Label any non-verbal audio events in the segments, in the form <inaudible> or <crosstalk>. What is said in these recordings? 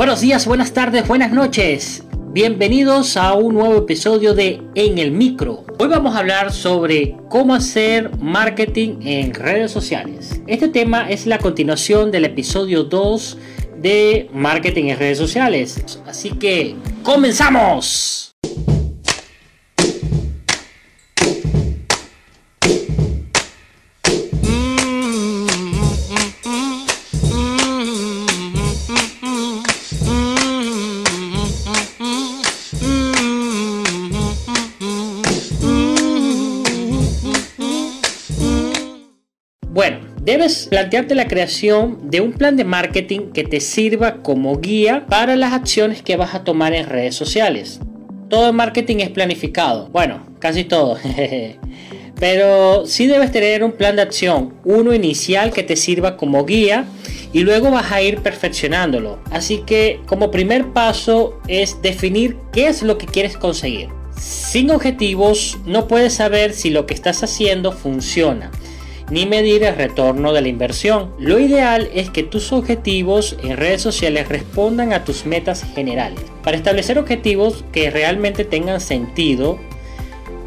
Buenos días, buenas tardes, buenas noches. Bienvenidos a un nuevo episodio de En el Micro. Hoy vamos a hablar sobre cómo hacer marketing en redes sociales. Este tema es la continuación del episodio 2 de marketing en redes sociales. Así que, ¡comenzamos! Debes plantearte la creación de un plan de marketing que te sirva como guía para las acciones que vas a tomar en redes sociales. Todo el marketing es planificado. Bueno, casi todo. <laughs> Pero sí debes tener un plan de acción, uno inicial que te sirva como guía y luego vas a ir perfeccionándolo. Así que como primer paso es definir qué es lo que quieres conseguir. Sin objetivos no puedes saber si lo que estás haciendo funciona ni medir el retorno de la inversión. Lo ideal es que tus objetivos en redes sociales respondan a tus metas generales. Para establecer objetivos que realmente tengan sentido,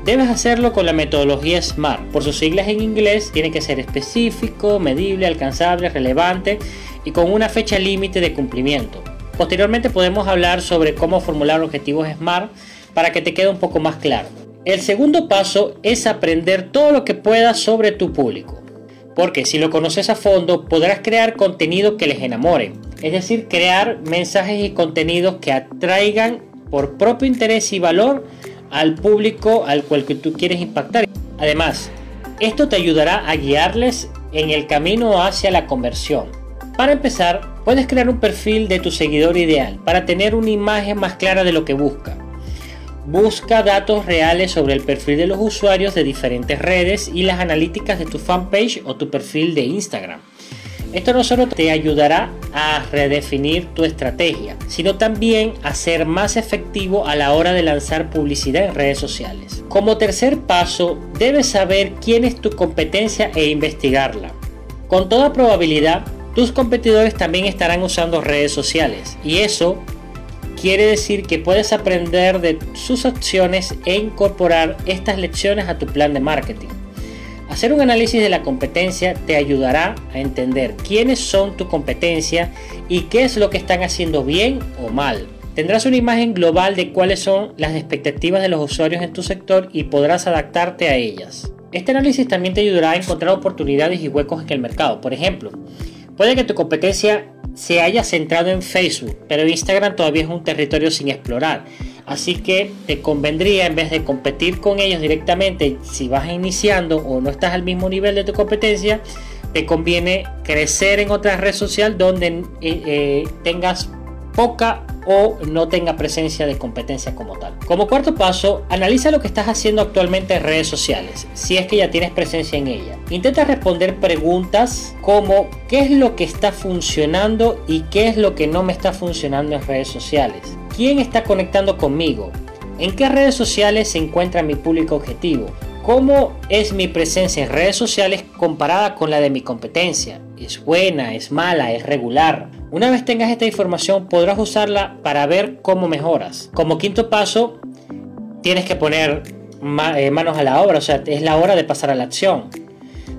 debes hacerlo con la metodología SMART. Por sus siglas en inglés, tiene que ser específico, medible, alcanzable, relevante y con una fecha límite de cumplimiento. Posteriormente podemos hablar sobre cómo formular objetivos SMART para que te quede un poco más claro. El segundo paso es aprender todo lo que puedas sobre tu público. Porque si lo conoces a fondo podrás crear contenido que les enamore. Es decir, crear mensajes y contenidos que atraigan por propio interés y valor al público al cual tú quieres impactar. Además, esto te ayudará a guiarles en el camino hacia la conversión. Para empezar, puedes crear un perfil de tu seguidor ideal para tener una imagen más clara de lo que busca. Busca datos reales sobre el perfil de los usuarios de diferentes redes y las analíticas de tu fanpage o tu perfil de Instagram. Esto no solo te ayudará a redefinir tu estrategia, sino también a ser más efectivo a la hora de lanzar publicidad en redes sociales. Como tercer paso, debes saber quién es tu competencia e investigarla. Con toda probabilidad, tus competidores también estarán usando redes sociales y eso quiere decir que puedes aprender de sus acciones e incorporar estas lecciones a tu plan de marketing. Hacer un análisis de la competencia te ayudará a entender quiénes son tu competencia y qué es lo que están haciendo bien o mal. Tendrás una imagen global de cuáles son las expectativas de los usuarios en tu sector y podrás adaptarte a ellas. Este análisis también te ayudará a encontrar oportunidades y huecos en el mercado. Por ejemplo, puede que tu competencia se haya centrado en Facebook, pero Instagram todavía es un territorio sin explorar. Así que te convendría, en vez de competir con ellos directamente, si vas iniciando o no estás al mismo nivel de tu competencia, te conviene crecer en otra red social donde eh, eh, tengas poca o no tenga presencia de competencia como tal. Como cuarto paso, analiza lo que estás haciendo actualmente en redes sociales, si es que ya tienes presencia en ella. Intenta responder preguntas como qué es lo que está funcionando y qué es lo que no me está funcionando en redes sociales. ¿Quién está conectando conmigo? ¿En qué redes sociales se encuentra mi público objetivo? ¿Cómo es mi presencia en redes sociales comparada con la de mi competencia? ¿Es buena? ¿Es mala? ¿Es regular? Una vez tengas esta información podrás usarla para ver cómo mejoras. Como quinto paso, tienes que poner eh, manos a la obra, o sea, es la hora de pasar a la acción.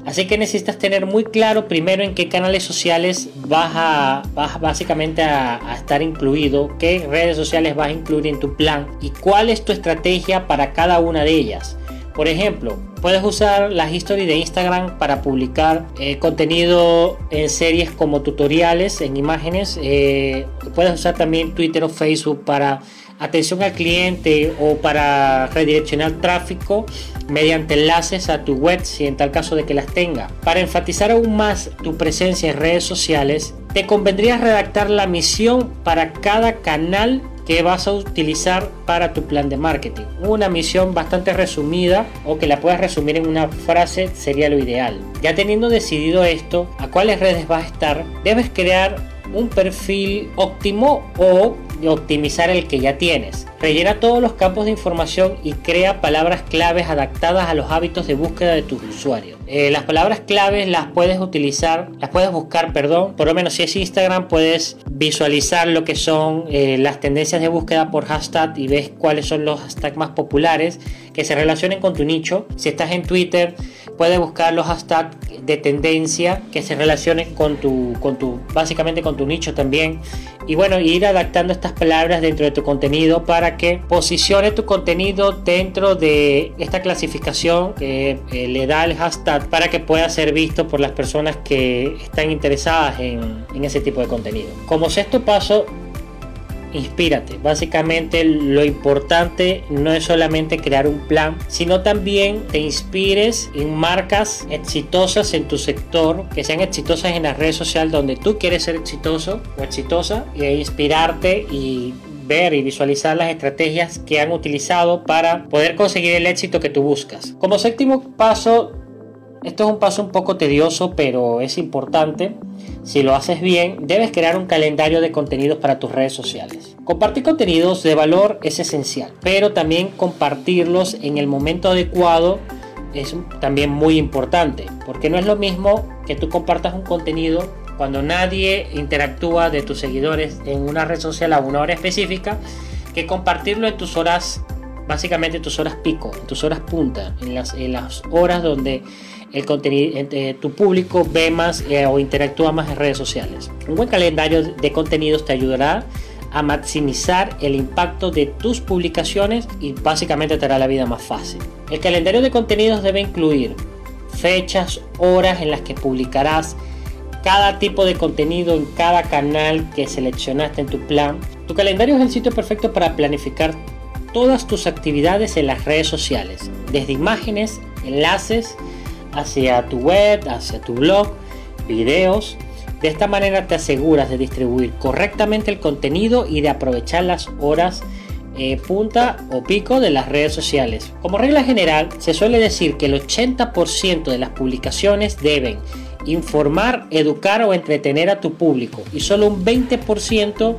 Así que necesitas tener muy claro primero en qué canales sociales vas a básicamente a, a, estar incluido, qué redes sociales vas a incluir en tu plan y cuál es tu estrategia para cada una de ellas. Por ejemplo, puedes usar las historias de Instagram para publicar eh, contenido en series como tutoriales, en imágenes. Eh, puedes usar también Twitter o Facebook para atención al cliente o para redireccionar tráfico mediante enlaces a tu web si en tal caso de que las tenga. Para enfatizar aún más tu presencia en redes sociales, te convendría redactar la misión para cada canal que vas a utilizar para tu plan de marketing. Una misión bastante resumida o que la puedas resumir en una frase sería lo ideal. Ya teniendo decidido esto, a cuáles redes vas a estar, debes crear un perfil óptimo o optimizar el que ya tienes. Rellena todos los campos de información y crea palabras claves adaptadas a los hábitos de búsqueda de tus usuarios. Eh, las palabras claves las puedes utilizar, las puedes buscar, perdón, por lo menos si es Instagram puedes visualizar lo que son eh, las tendencias de búsqueda por hashtag y ves cuáles son los hashtags más populares que se relacionen con tu nicho. Si estás en Twitter, puedes buscar los hashtags de tendencia que se relacionen con tu, con tu, básicamente con tu nicho también. Y bueno, ir adaptando estas palabras dentro de tu contenido para que posicione tu contenido dentro de esta clasificación que eh, le da el hashtag para que pueda ser visto por las personas que están interesadas en, en ese tipo de contenido. Como sexto paso, inspírate. Básicamente lo importante no es solamente crear un plan, sino también te inspires en marcas exitosas en tu sector, que sean exitosas en las redes sociales donde tú quieres ser exitoso o exitosa y inspirarte y ver y visualizar las estrategias que han utilizado para poder conseguir el éxito que tú buscas. Como séptimo paso, esto es un paso un poco tedioso, pero es importante. Si lo haces bien, debes crear un calendario de contenidos para tus redes sociales. Compartir contenidos de valor es esencial, pero también compartirlos en el momento adecuado es también muy importante, porque no es lo mismo que tú compartas un contenido cuando nadie interactúa de tus seguidores en una red social a una hora específica, que compartirlo en tus horas, básicamente tus horas pico, en tus horas punta, en las, en las horas donde el contenido, eh, tu público ve más eh, o interactúa más en redes sociales. Un buen calendario de contenidos te ayudará a maximizar el impacto de tus publicaciones y básicamente te hará la vida más fácil. El calendario de contenidos debe incluir fechas, horas en las que publicarás cada tipo de contenido en cada canal que seleccionaste en tu plan. Tu calendario es el sitio perfecto para planificar todas tus actividades en las redes sociales, desde imágenes, enlaces, hacia tu web, hacia tu blog, videos. De esta manera te aseguras de distribuir correctamente el contenido y de aprovechar las horas eh, punta o pico de las redes sociales. Como regla general, se suele decir que el 80% de las publicaciones deben informar, educar o entretener a tu público y solo un 20%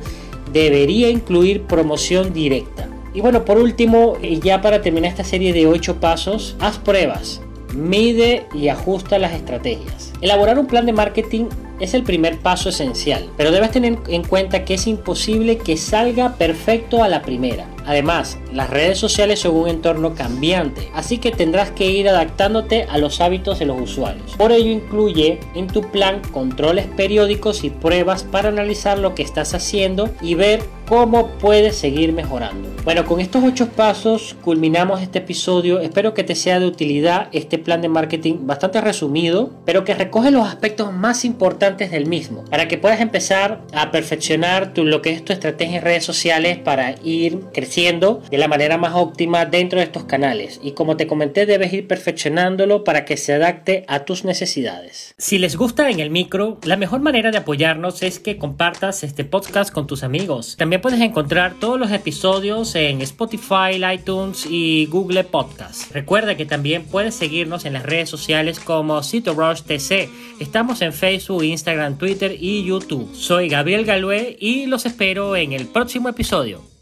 debería incluir promoción directa. Y bueno, por último, ya para terminar esta serie de 8 pasos, haz pruebas mide y ajusta las estrategias. Elaborar un plan de marketing es el primer paso esencial, pero debes tener en cuenta que es imposible que salga perfecto a la primera. Además, las redes sociales son un entorno cambiante, así que tendrás que ir adaptándote a los hábitos de los usuarios. Por ello incluye en tu plan controles periódicos y pruebas para analizar lo que estás haciendo y ver cómo puedes seguir mejorando. Bueno, con estos ocho pasos culminamos este episodio. Espero que te sea de utilidad este plan de marketing bastante resumido, pero que recoge los aspectos más importantes del mismo, para que puedas empezar a perfeccionar tu, lo que es tu estrategia en redes sociales para ir creciendo de manera más óptima dentro de estos canales. Y como te comenté, debes ir perfeccionándolo para que se adapte a tus necesidades. Si les gusta en el micro, la mejor manera de apoyarnos es que compartas este podcast con tus amigos. También puedes encontrar todos los episodios en Spotify, iTunes y Google Podcast. Recuerda que también puedes seguirnos en las redes sociales como CitoRush TC. Estamos en Facebook, Instagram, Twitter y YouTube. Soy Gabriel Galué y los espero en el próximo episodio.